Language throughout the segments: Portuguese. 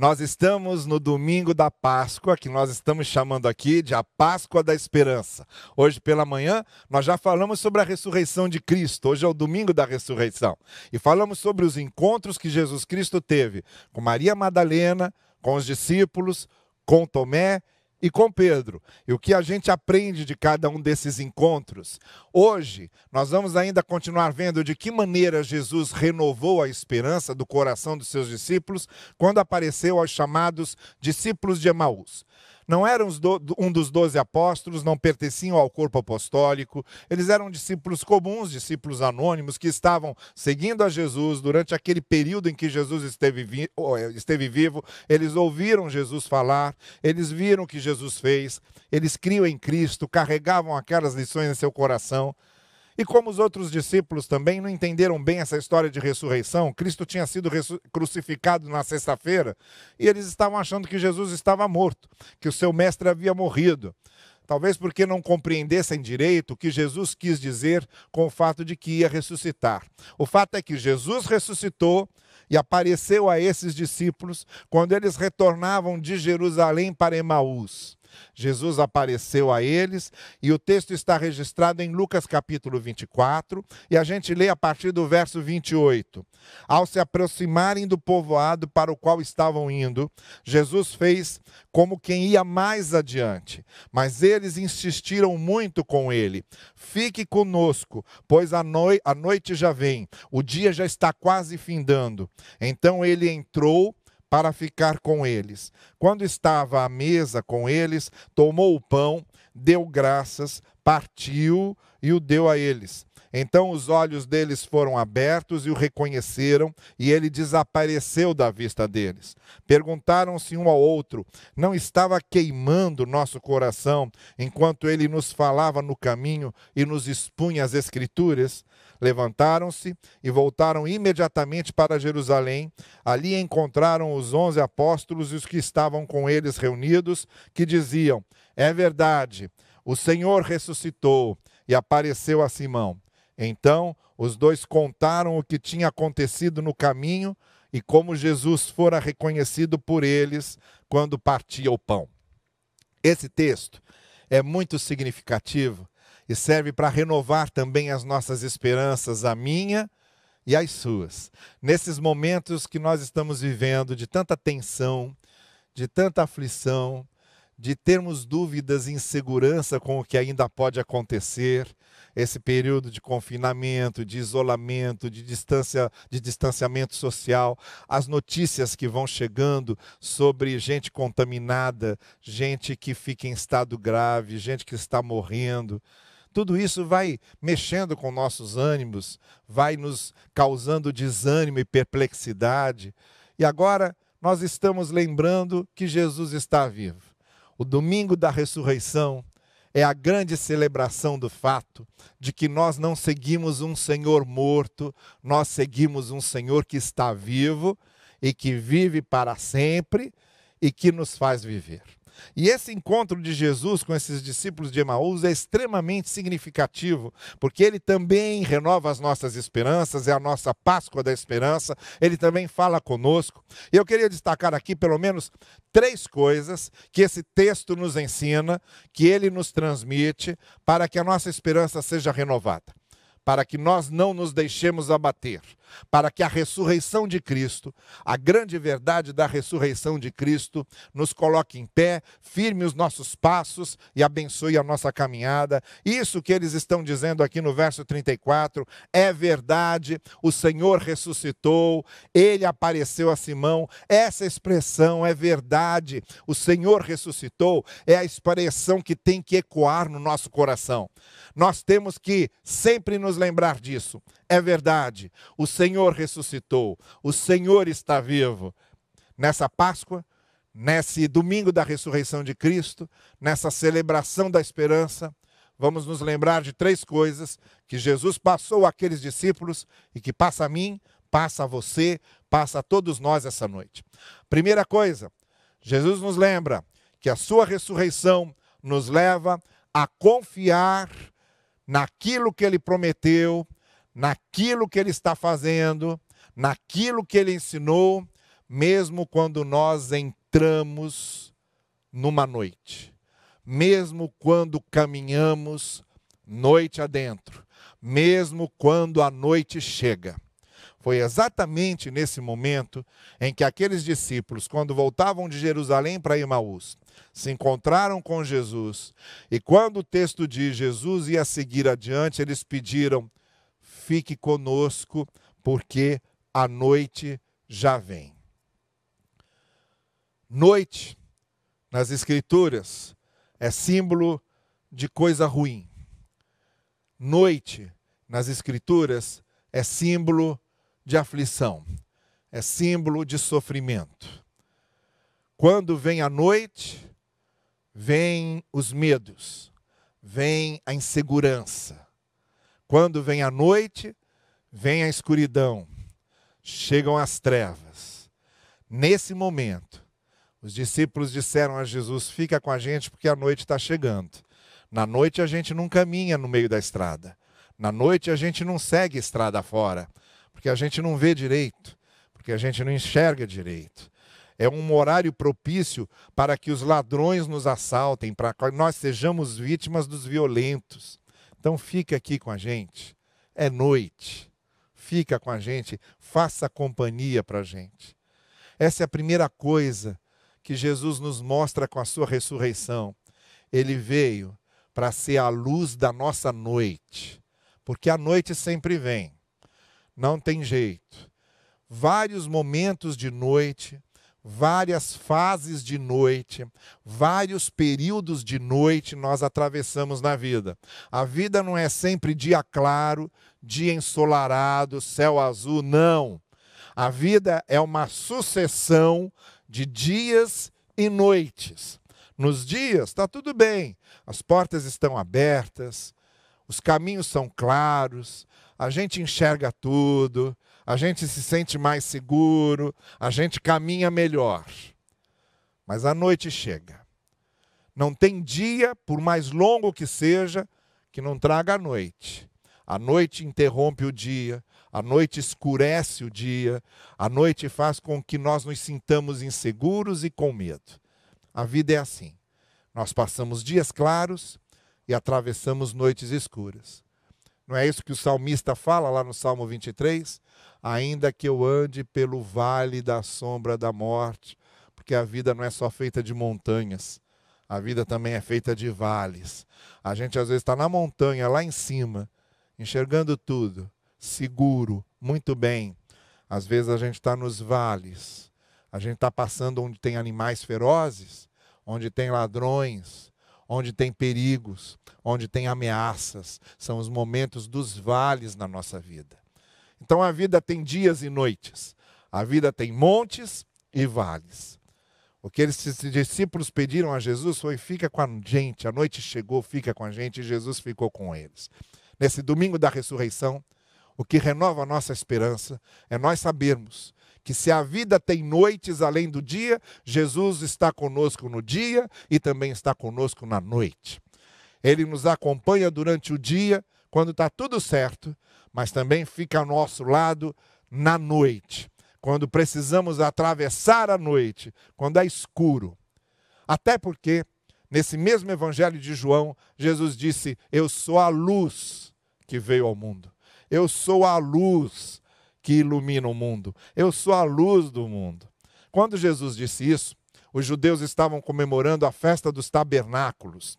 Nós estamos no domingo da Páscoa, que nós estamos chamando aqui de a Páscoa da Esperança. Hoje pela manhã, nós já falamos sobre a ressurreição de Cristo. Hoje é o domingo da ressurreição. E falamos sobre os encontros que Jesus Cristo teve com Maria Madalena, com os discípulos, com Tomé e com Pedro. E o que a gente aprende de cada um desses encontros? Hoje, nós vamos ainda continuar vendo de que maneira Jesus renovou a esperança do coração dos seus discípulos quando apareceu aos chamados discípulos de Emaús não eram um dos doze apóstolos, não pertenciam ao corpo apostólico, eles eram discípulos comuns, discípulos anônimos, que estavam seguindo a Jesus durante aquele período em que Jesus esteve, vi é, esteve vivo. Eles ouviram Jesus falar, eles viram o que Jesus fez, eles criam em Cristo, carregavam aquelas lições em seu coração. E como os outros discípulos também não entenderam bem essa história de ressurreição, Cristo tinha sido crucificado na sexta-feira e eles estavam achando que Jesus estava morto, que o seu mestre havia morrido. Talvez porque não compreendessem direito o que Jesus quis dizer com o fato de que ia ressuscitar. O fato é que Jesus ressuscitou e apareceu a esses discípulos quando eles retornavam de Jerusalém para Emaús. Jesus apareceu a eles e o texto está registrado em Lucas capítulo 24 e a gente lê a partir do verso 28. Ao se aproximarem do povoado para o qual estavam indo, Jesus fez como quem ia mais adiante, mas eles insistiram muito com ele: Fique conosco, pois a, noi a noite já vem, o dia já está quase findando. Então ele entrou para ficar com eles. Quando estava à mesa com eles, tomou o pão, deu graças, partiu e o deu a eles. Então os olhos deles foram abertos e o reconheceram, e ele desapareceu da vista deles. Perguntaram-se um ao outro: Não estava queimando nosso coração enquanto ele nos falava no caminho e nos expunha as Escrituras? Levantaram-se e voltaram imediatamente para Jerusalém. Ali encontraram os onze apóstolos e os que estavam com eles reunidos, que diziam: É verdade, o Senhor ressuscitou e apareceu a Simão. Então os dois contaram o que tinha acontecido no caminho e como Jesus fora reconhecido por eles quando partia o pão. Esse texto é muito significativo e serve para renovar também as nossas esperanças, a minha e as suas. Nesses momentos que nós estamos vivendo de tanta tensão, de tanta aflição, de termos dúvidas e insegurança com o que ainda pode acontecer, esse período de confinamento, de isolamento, de, distância, de distanciamento social, as notícias que vão chegando sobre gente contaminada, gente que fica em estado grave, gente que está morrendo. Tudo isso vai mexendo com nossos ânimos, vai nos causando desânimo e perplexidade. E agora nós estamos lembrando que Jesus está vivo. O domingo da ressurreição é a grande celebração do fato de que nós não seguimos um Senhor morto, nós seguimos um Senhor que está vivo e que vive para sempre e que nos faz viver. E esse encontro de Jesus com esses discípulos de Emaús é extremamente significativo, porque ele também renova as nossas esperanças, é a nossa Páscoa da esperança, ele também fala conosco. E eu queria destacar aqui pelo menos três coisas que esse texto nos ensina, que ele nos transmite, para que a nossa esperança seja renovada para que nós não nos deixemos abater, para que a ressurreição de Cristo, a grande verdade da ressurreição de Cristo, nos coloque em pé, firme os nossos passos e abençoe a nossa caminhada. Isso que eles estão dizendo aqui no verso 34 é verdade, o Senhor ressuscitou, ele apareceu a Simão. Essa expressão é verdade, o Senhor ressuscitou, é a expressão que tem que ecoar no nosso coração. Nós temos que sempre nos lembrar disso. É verdade, o Senhor ressuscitou, o Senhor está vivo. Nessa Páscoa, nesse domingo da ressurreição de Cristo, nessa celebração da esperança, vamos nos lembrar de três coisas que Jesus passou àqueles discípulos e que passa a mim, passa a você, passa a todos nós essa noite. Primeira coisa, Jesus nos lembra que a sua ressurreição nos leva a confiar naquilo que ele prometeu, naquilo que ele está fazendo, naquilo que ele ensinou, mesmo quando nós entramos numa noite, mesmo quando caminhamos noite adentro, mesmo quando a noite chega. Foi exatamente nesse momento em que aqueles discípulos, quando voltavam de Jerusalém para Emaús, se encontraram com Jesus. E quando o texto diz Jesus ia seguir adiante, eles pediram: fique conosco, porque a noite já vem. Noite, nas Escrituras, é símbolo de coisa ruim. Noite, nas Escrituras, é símbolo de aflição, é símbolo de sofrimento. Quando vem a noite, vem os medos, vem a insegurança. Quando vem a noite, vem a escuridão, chegam as trevas. Nesse momento, os discípulos disseram a Jesus: Fica com a gente porque a noite está chegando. Na noite a gente não caminha no meio da estrada. Na noite a gente não segue estrada fora, porque a gente não vê direito, porque a gente não enxerga direito. É um horário propício para que os ladrões nos assaltem, para que nós sejamos vítimas dos violentos. Então fica aqui com a gente. É noite. Fica com a gente, faça companhia para a gente. Essa é a primeira coisa que Jesus nos mostra com a sua ressurreição. Ele veio para ser a luz da nossa noite, porque a noite sempre vem, não tem jeito. Vários momentos de noite, várias fases de noite, vários períodos de noite nós atravessamos na vida. A vida não é sempre dia claro, dia ensolarado, céu azul, não. A vida é uma sucessão de dias e noites. Nos dias está tudo bem, as portas estão abertas, os caminhos são claros, a gente enxerga tudo, a gente se sente mais seguro, a gente caminha melhor. Mas a noite chega. Não tem dia, por mais longo que seja, que não traga a noite. A noite interrompe o dia, a noite escurece o dia, a noite faz com que nós nos sintamos inseguros e com medo. A vida é assim. Nós passamos dias claros e atravessamos noites escuras. Não é isso que o salmista fala lá no Salmo 23? Ainda que eu ande pelo vale da sombra da morte, porque a vida não é só feita de montanhas, a vida também é feita de vales. A gente às vezes está na montanha, lá em cima, enxergando tudo, seguro, muito bem. Às vezes a gente está nos vales, a gente está passando onde tem animais ferozes, onde tem ladrões, onde tem perigos, onde tem ameaças. São os momentos dos vales na nossa vida. Então a vida tem dias e noites, a vida tem montes e vales. O que esses discípulos pediram a Jesus foi: fica com a gente, a noite chegou, fica com a gente, e Jesus ficou com eles. Nesse domingo da ressurreição, o que renova a nossa esperança é nós sabermos que se a vida tem noites além do dia, Jesus está conosco no dia e também está conosco na noite. Ele nos acompanha durante o dia, quando está tudo certo, mas também fica ao nosso lado na noite, quando precisamos atravessar a noite, quando é escuro. Até porque, nesse mesmo Evangelho de João, Jesus disse: Eu sou a luz que veio ao mundo. Eu sou a luz que ilumina o mundo. Eu sou a luz do mundo. Quando Jesus disse isso, os judeus estavam comemorando a festa dos tabernáculos,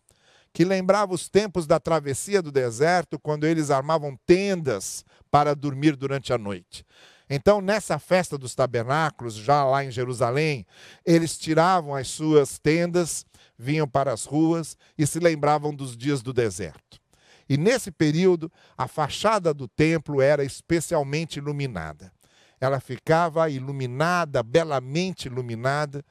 que lembrava os tempos da travessia do deserto, quando eles armavam tendas para dormir durante a noite. Então, nessa festa dos tabernáculos, já lá em Jerusalém, eles tiravam as suas tendas, vinham para as ruas e se lembravam dos dias do deserto. E nesse período, a fachada do templo era especialmente iluminada. Ela ficava iluminada, belamente iluminada,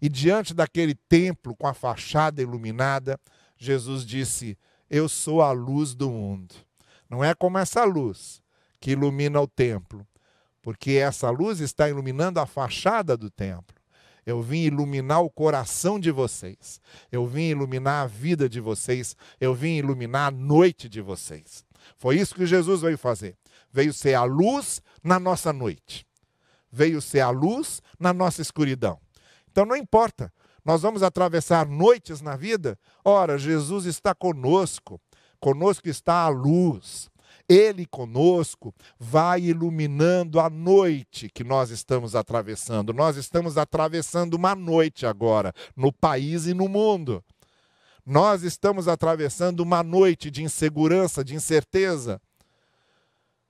e diante daquele templo com a fachada iluminada, Jesus disse: Eu sou a luz do mundo. Não é como essa luz que ilumina o templo, porque essa luz está iluminando a fachada do templo. Eu vim iluminar o coração de vocês. Eu vim iluminar a vida de vocês. Eu vim iluminar a noite de vocês. Foi isso que Jesus veio fazer. Veio ser a luz na nossa noite. veio ser a luz na nossa escuridão. Então não importa, nós vamos atravessar noites na vida, ora, Jesus está conosco, conosco está a luz. Ele conosco vai iluminando a noite que nós estamos atravessando. Nós estamos atravessando uma noite agora, no país e no mundo. Nós estamos atravessando uma noite de insegurança, de incerteza.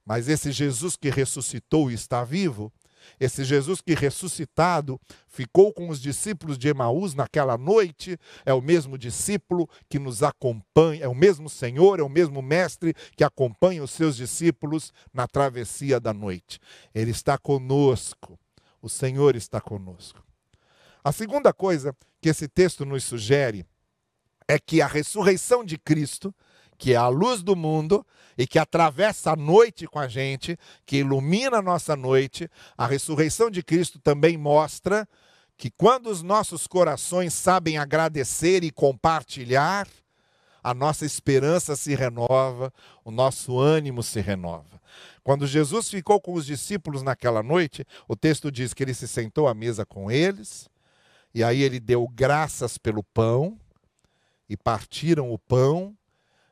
Mas esse Jesus que ressuscitou e está vivo, esse Jesus que ressuscitado ficou com os discípulos de Emaús naquela noite, é o mesmo discípulo que nos acompanha, é o mesmo Senhor, é o mesmo Mestre que acompanha os seus discípulos na travessia da noite. Ele está conosco, o Senhor está conosco. A segunda coisa que esse texto nos sugere é que a ressurreição de Cristo que é a luz do mundo e que atravessa a noite com a gente, que ilumina a nossa noite, a ressurreição de Cristo também mostra que quando os nossos corações sabem agradecer e compartilhar, a nossa esperança se renova, o nosso ânimo se renova. Quando Jesus ficou com os discípulos naquela noite, o texto diz que ele se sentou à mesa com eles, e aí ele deu graças pelo pão, e partiram o pão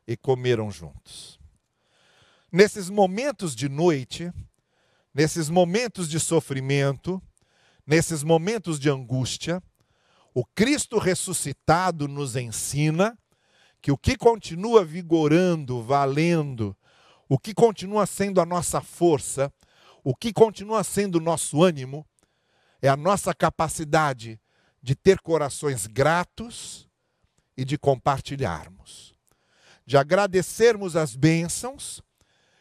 e comeram juntos. Nesses momentos de noite, nesses momentos de sofrimento, nesses momentos de angústia, o Cristo ressuscitado nos ensina que o que continua vigorando, valendo, o que continua sendo a nossa força, o que continua sendo o nosso ânimo, é a nossa capacidade de ter corações gratos e de compartilharmos de agradecermos as bênçãos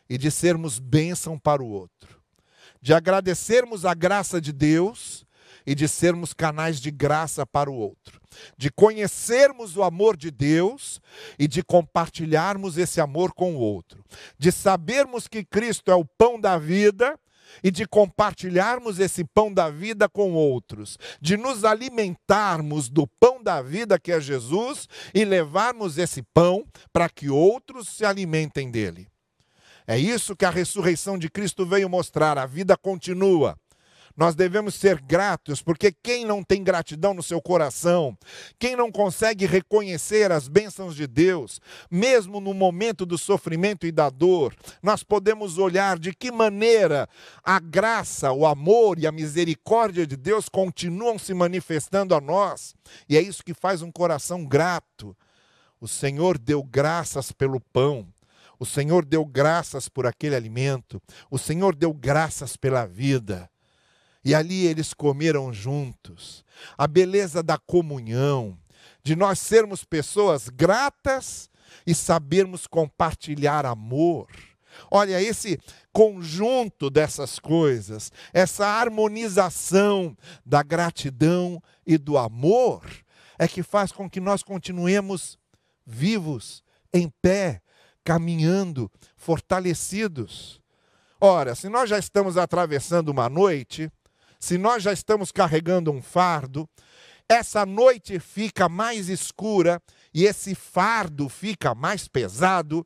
e de sermos bênção para o outro, de agradecermos a graça de Deus e de sermos canais de graça para o outro, de conhecermos o amor de Deus e de compartilharmos esse amor com o outro, de sabermos que Cristo é o pão da vida e de compartilharmos esse pão da vida com outros, de nos alimentarmos do pão da vida que é Jesus e levarmos esse pão para que outros se alimentem dele. É isso que a ressurreição de Cristo veio mostrar, a vida continua. Nós devemos ser gratos, porque quem não tem gratidão no seu coração, quem não consegue reconhecer as bênçãos de Deus, mesmo no momento do sofrimento e da dor, nós podemos olhar de que maneira a graça, o amor e a misericórdia de Deus continuam se manifestando a nós, e é isso que faz um coração grato. O Senhor deu graças pelo pão. O Senhor deu graças por aquele alimento. O Senhor deu graças pela vida. E ali eles comeram juntos. A beleza da comunhão, de nós sermos pessoas gratas e sabermos compartilhar amor. Olha, esse conjunto dessas coisas, essa harmonização da gratidão e do amor, é que faz com que nós continuemos vivos, em pé, caminhando, fortalecidos. Ora, se nós já estamos atravessando uma noite, se nós já estamos carregando um fardo, essa noite fica mais escura e esse fardo fica mais pesado.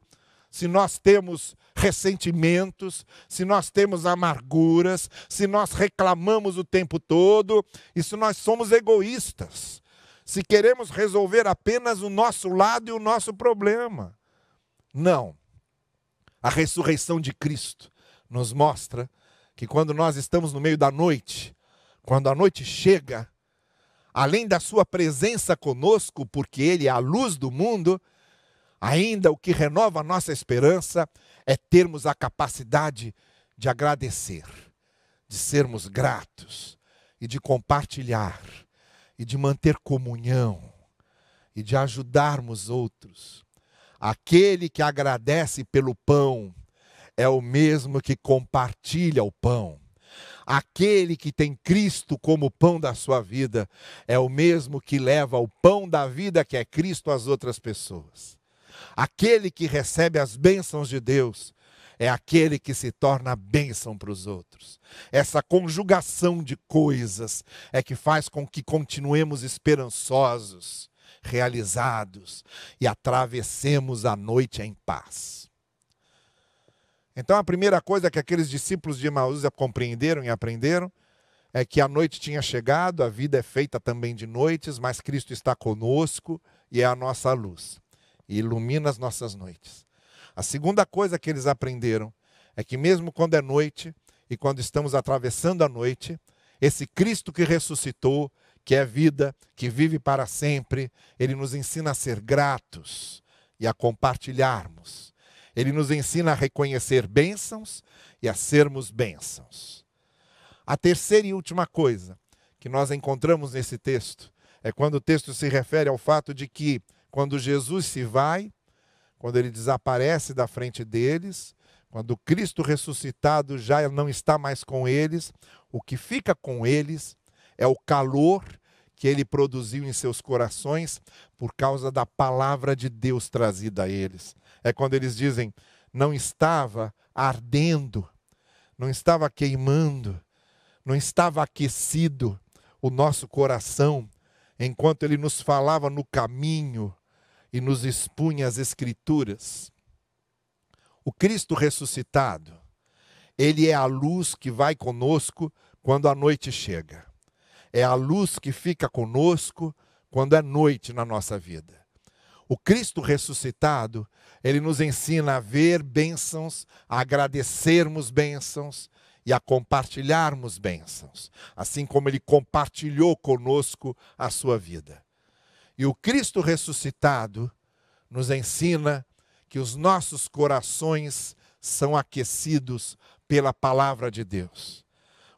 Se nós temos ressentimentos, se nós temos amarguras, se nós reclamamos o tempo todo, e se nós somos egoístas, se queremos resolver apenas o nosso lado e o nosso problema. Não. A ressurreição de Cristo nos mostra que quando nós estamos no meio da noite, quando a noite chega, além da sua presença conosco, porque Ele é a luz do mundo, ainda o que renova a nossa esperança é termos a capacidade de agradecer, de sermos gratos e de compartilhar e de manter comunhão e de ajudarmos outros. Aquele que agradece pelo pão é o mesmo que compartilha o pão. Aquele que tem Cristo como pão da sua vida é o mesmo que leva o pão da vida, que é Cristo, às outras pessoas. Aquele que recebe as bênçãos de Deus é aquele que se torna bênção para os outros. Essa conjugação de coisas é que faz com que continuemos esperançosos, realizados e atravessemos a noite em paz. Então a primeira coisa que aqueles discípulos de Emaús compreenderam e aprenderam é que a noite tinha chegado, a vida é feita também de noites, mas Cristo está conosco e é a nossa luz e ilumina as nossas noites. A segunda coisa que eles aprenderam é que, mesmo quando é noite e quando estamos atravessando a noite, esse Cristo que ressuscitou, que é vida, que vive para sempre, ele nos ensina a ser gratos e a compartilharmos. Ele nos ensina a reconhecer bênçãos e a sermos bênçãos. A terceira e última coisa que nós encontramos nesse texto é quando o texto se refere ao fato de que, quando Jesus se vai, quando ele desaparece da frente deles, quando Cristo ressuscitado já não está mais com eles, o que fica com eles é o calor que ele produziu em seus corações por causa da palavra de Deus trazida a eles. É quando eles dizem: não estava ardendo, não estava queimando, não estava aquecido o nosso coração enquanto ele nos falava no caminho e nos expunha as Escrituras. O Cristo ressuscitado, ele é a luz que vai conosco quando a noite chega. É a luz que fica conosco quando é noite na nossa vida. O Cristo ressuscitado, ele nos ensina a ver bênçãos, a agradecermos bênçãos, e a compartilharmos bênçãos, assim como ele compartilhou conosco a sua vida. E o Cristo ressuscitado nos ensina que os nossos corações são aquecidos pela palavra de Deus.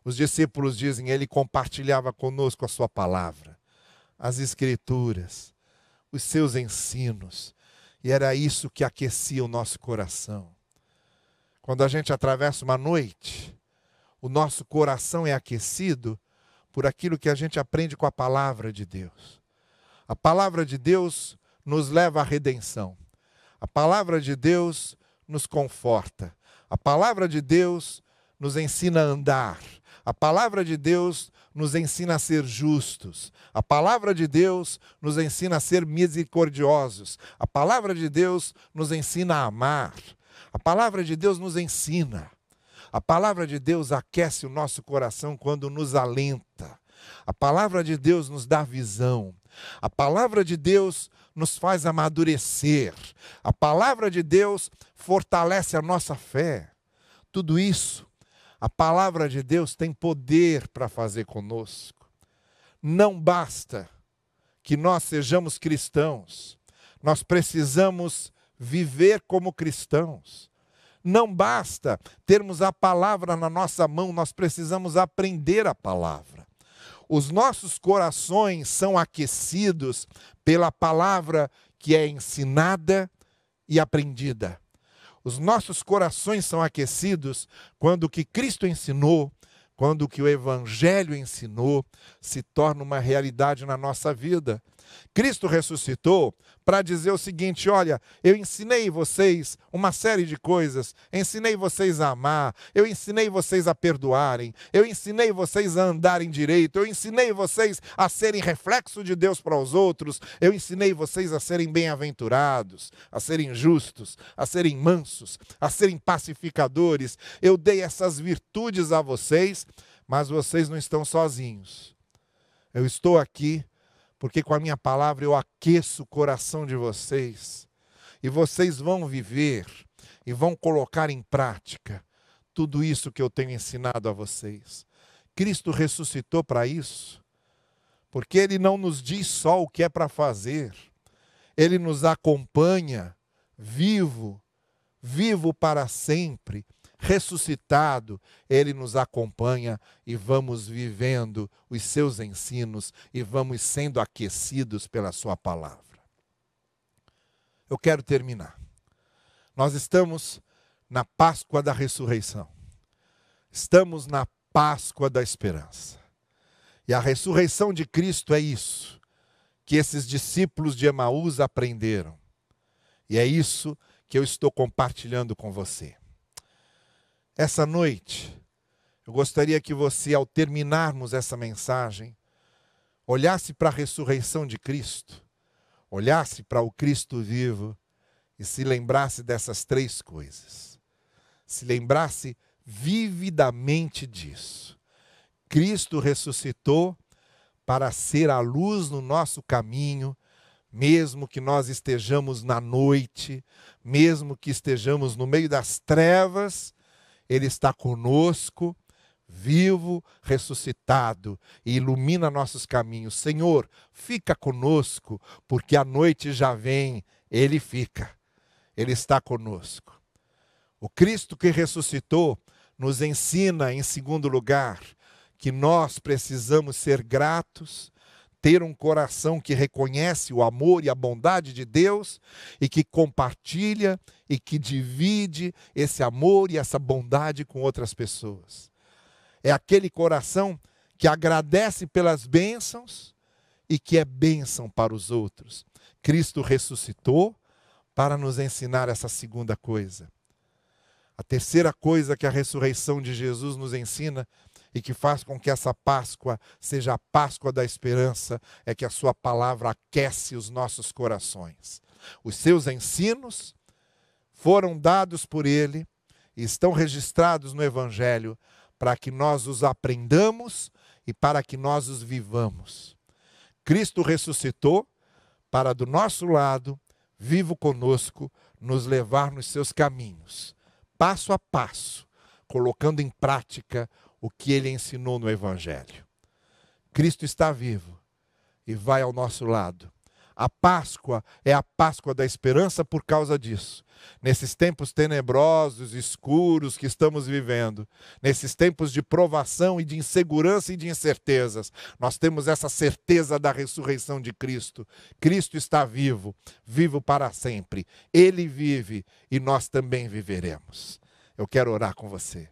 Os discípulos dizem, ele compartilhava conosco a sua palavra, as escrituras, os seus ensinos, e era isso que aquecia o nosso coração. Quando a gente atravessa uma noite, o nosso coração é aquecido por aquilo que a gente aprende com a palavra de Deus. A palavra de Deus nos leva à redenção. A palavra de Deus nos conforta. A palavra de Deus nos ensina a andar. A palavra de Deus nos ensina a ser justos. A palavra de Deus nos ensina a ser misericordiosos. A palavra de Deus nos ensina a amar. A palavra de Deus nos ensina. A palavra de Deus aquece o nosso coração quando nos alenta. A palavra de Deus nos dá visão. A palavra de Deus nos faz amadurecer. A palavra de Deus fortalece a nossa fé. Tudo isso, a palavra de Deus tem poder para fazer conosco. Não basta que nós sejamos cristãos, nós precisamos viver como cristãos. Não basta termos a palavra na nossa mão, nós precisamos aprender a palavra. Os nossos corações são aquecidos pela palavra que é ensinada e aprendida. Os nossos corações são aquecidos quando o que Cristo ensinou, quando o que o Evangelho ensinou se torna uma realidade na nossa vida. Cristo ressuscitou para dizer o seguinte: olha, eu ensinei vocês uma série de coisas, ensinei vocês a amar, eu ensinei vocês a perdoarem, eu ensinei vocês a andarem direito, eu ensinei vocês a serem reflexo de Deus para os outros, eu ensinei vocês a serem bem-aventurados, a serem justos, a serem mansos, a serem pacificadores. Eu dei essas virtudes a vocês, mas vocês não estão sozinhos. Eu estou aqui porque com a minha palavra eu aqueço o coração de vocês, e vocês vão viver e vão colocar em prática tudo isso que eu tenho ensinado a vocês. Cristo ressuscitou para isso, porque Ele não nos diz só o que é para fazer, Ele nos acompanha vivo, vivo para sempre ressuscitado, ele nos acompanha e vamos vivendo os seus ensinos e vamos sendo aquecidos pela sua palavra. Eu quero terminar. Nós estamos na Páscoa da ressurreição. Estamos na Páscoa da esperança. E a ressurreição de Cristo é isso que esses discípulos de Emaús aprenderam. E é isso que eu estou compartilhando com você. Essa noite, eu gostaria que você, ao terminarmos essa mensagem, olhasse para a ressurreição de Cristo, olhasse para o Cristo vivo e se lembrasse dessas três coisas. Se lembrasse vividamente disso. Cristo ressuscitou para ser a luz no nosso caminho, mesmo que nós estejamos na noite, mesmo que estejamos no meio das trevas, Ele está conosco, vivo, ressuscitado, e ilumina nossos caminhos. Senhor, fica conosco, porque a noite já vem, Ele fica, Ele está conosco. O Cristo que ressuscitou nos ensina, em segundo lugar, que nós precisamos ser gratos, ter um coração que reconhece o amor e a bondade de Deus e que compartilha e que divide esse amor e essa bondade com outras pessoas. É aquele coração que agradece pelas bênçãos e que é bênção para os outros. Cristo ressuscitou para nos ensinar essa segunda coisa. A terceira coisa que a ressurreição de Jesus nos ensina e que faz com que essa Páscoa seja a Páscoa da esperança é que a Sua palavra aquece os nossos corações. Os seus ensinos foram dados por Ele e estão registrados no Evangelho para que nós os aprendamos e para que nós os vivamos. Cristo ressuscitou para, do nosso lado, vivo conosco, nos levar nos seus caminhos passo a passo, colocando em prática o que ele ensinou no Evangelho. Cristo está vivo e vai ao nosso lado. A Páscoa é a Páscoa da esperança por causa disso. Nesses tempos tenebrosos, escuros que estamos vivendo, nesses tempos de provação e de insegurança e de incertezas, nós temos essa certeza da ressurreição de Cristo. Cristo está vivo, vivo para sempre. Ele vive e nós também viveremos. Eu quero orar com você.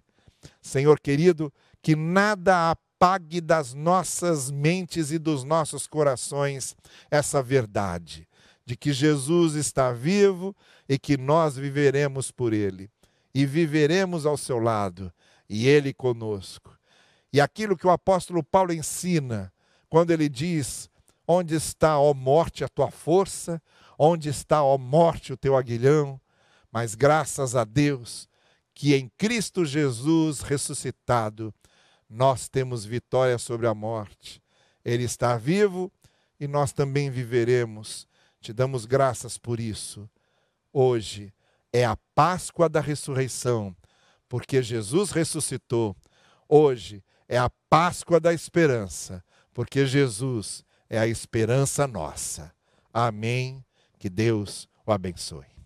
Senhor querido, que nada apague das nossas mentes e dos nossos corações essa verdade de que Jesus está vivo e que nós viveremos por Ele. E viveremos ao seu lado, e Ele conosco. E aquilo que o apóstolo Paulo ensina, quando ele diz: Onde está, ó morte, a tua força? Onde está, ó morte, o teu aguilhão? Mas graças a Deus que em Cristo Jesus ressuscitado, nós temos vitória sobre a morte. Ele está vivo e nós também viveremos. Te damos graças por isso. Hoje é a Páscoa da ressurreição, porque Jesus ressuscitou. Hoje é a Páscoa da esperança, porque Jesus é a esperança nossa. Amém. Que Deus o abençoe.